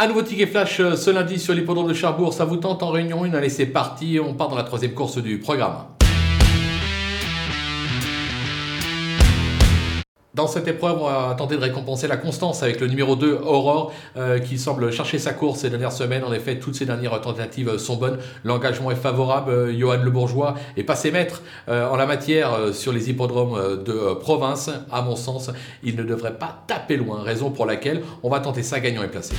Un nouveau ticket flash euh, ce lundi sur l'hippodrome de Cherbourg. Ça vous tente en réunion 1 Allez, c'est parti. On part dans la troisième course du programme. Dans cette épreuve, on va tenter de récompenser la constance avec le numéro 2, Aurore, euh, qui semble chercher sa course ces dernières semaines. En effet, toutes ces dernières tentatives sont bonnes. L'engagement est favorable. Euh, Johan Le Bourgeois est passé maître euh, en la matière sur les hippodromes de province. À mon sens, il ne devrait pas taper loin, raison pour laquelle on va tenter ça gagnant et placé.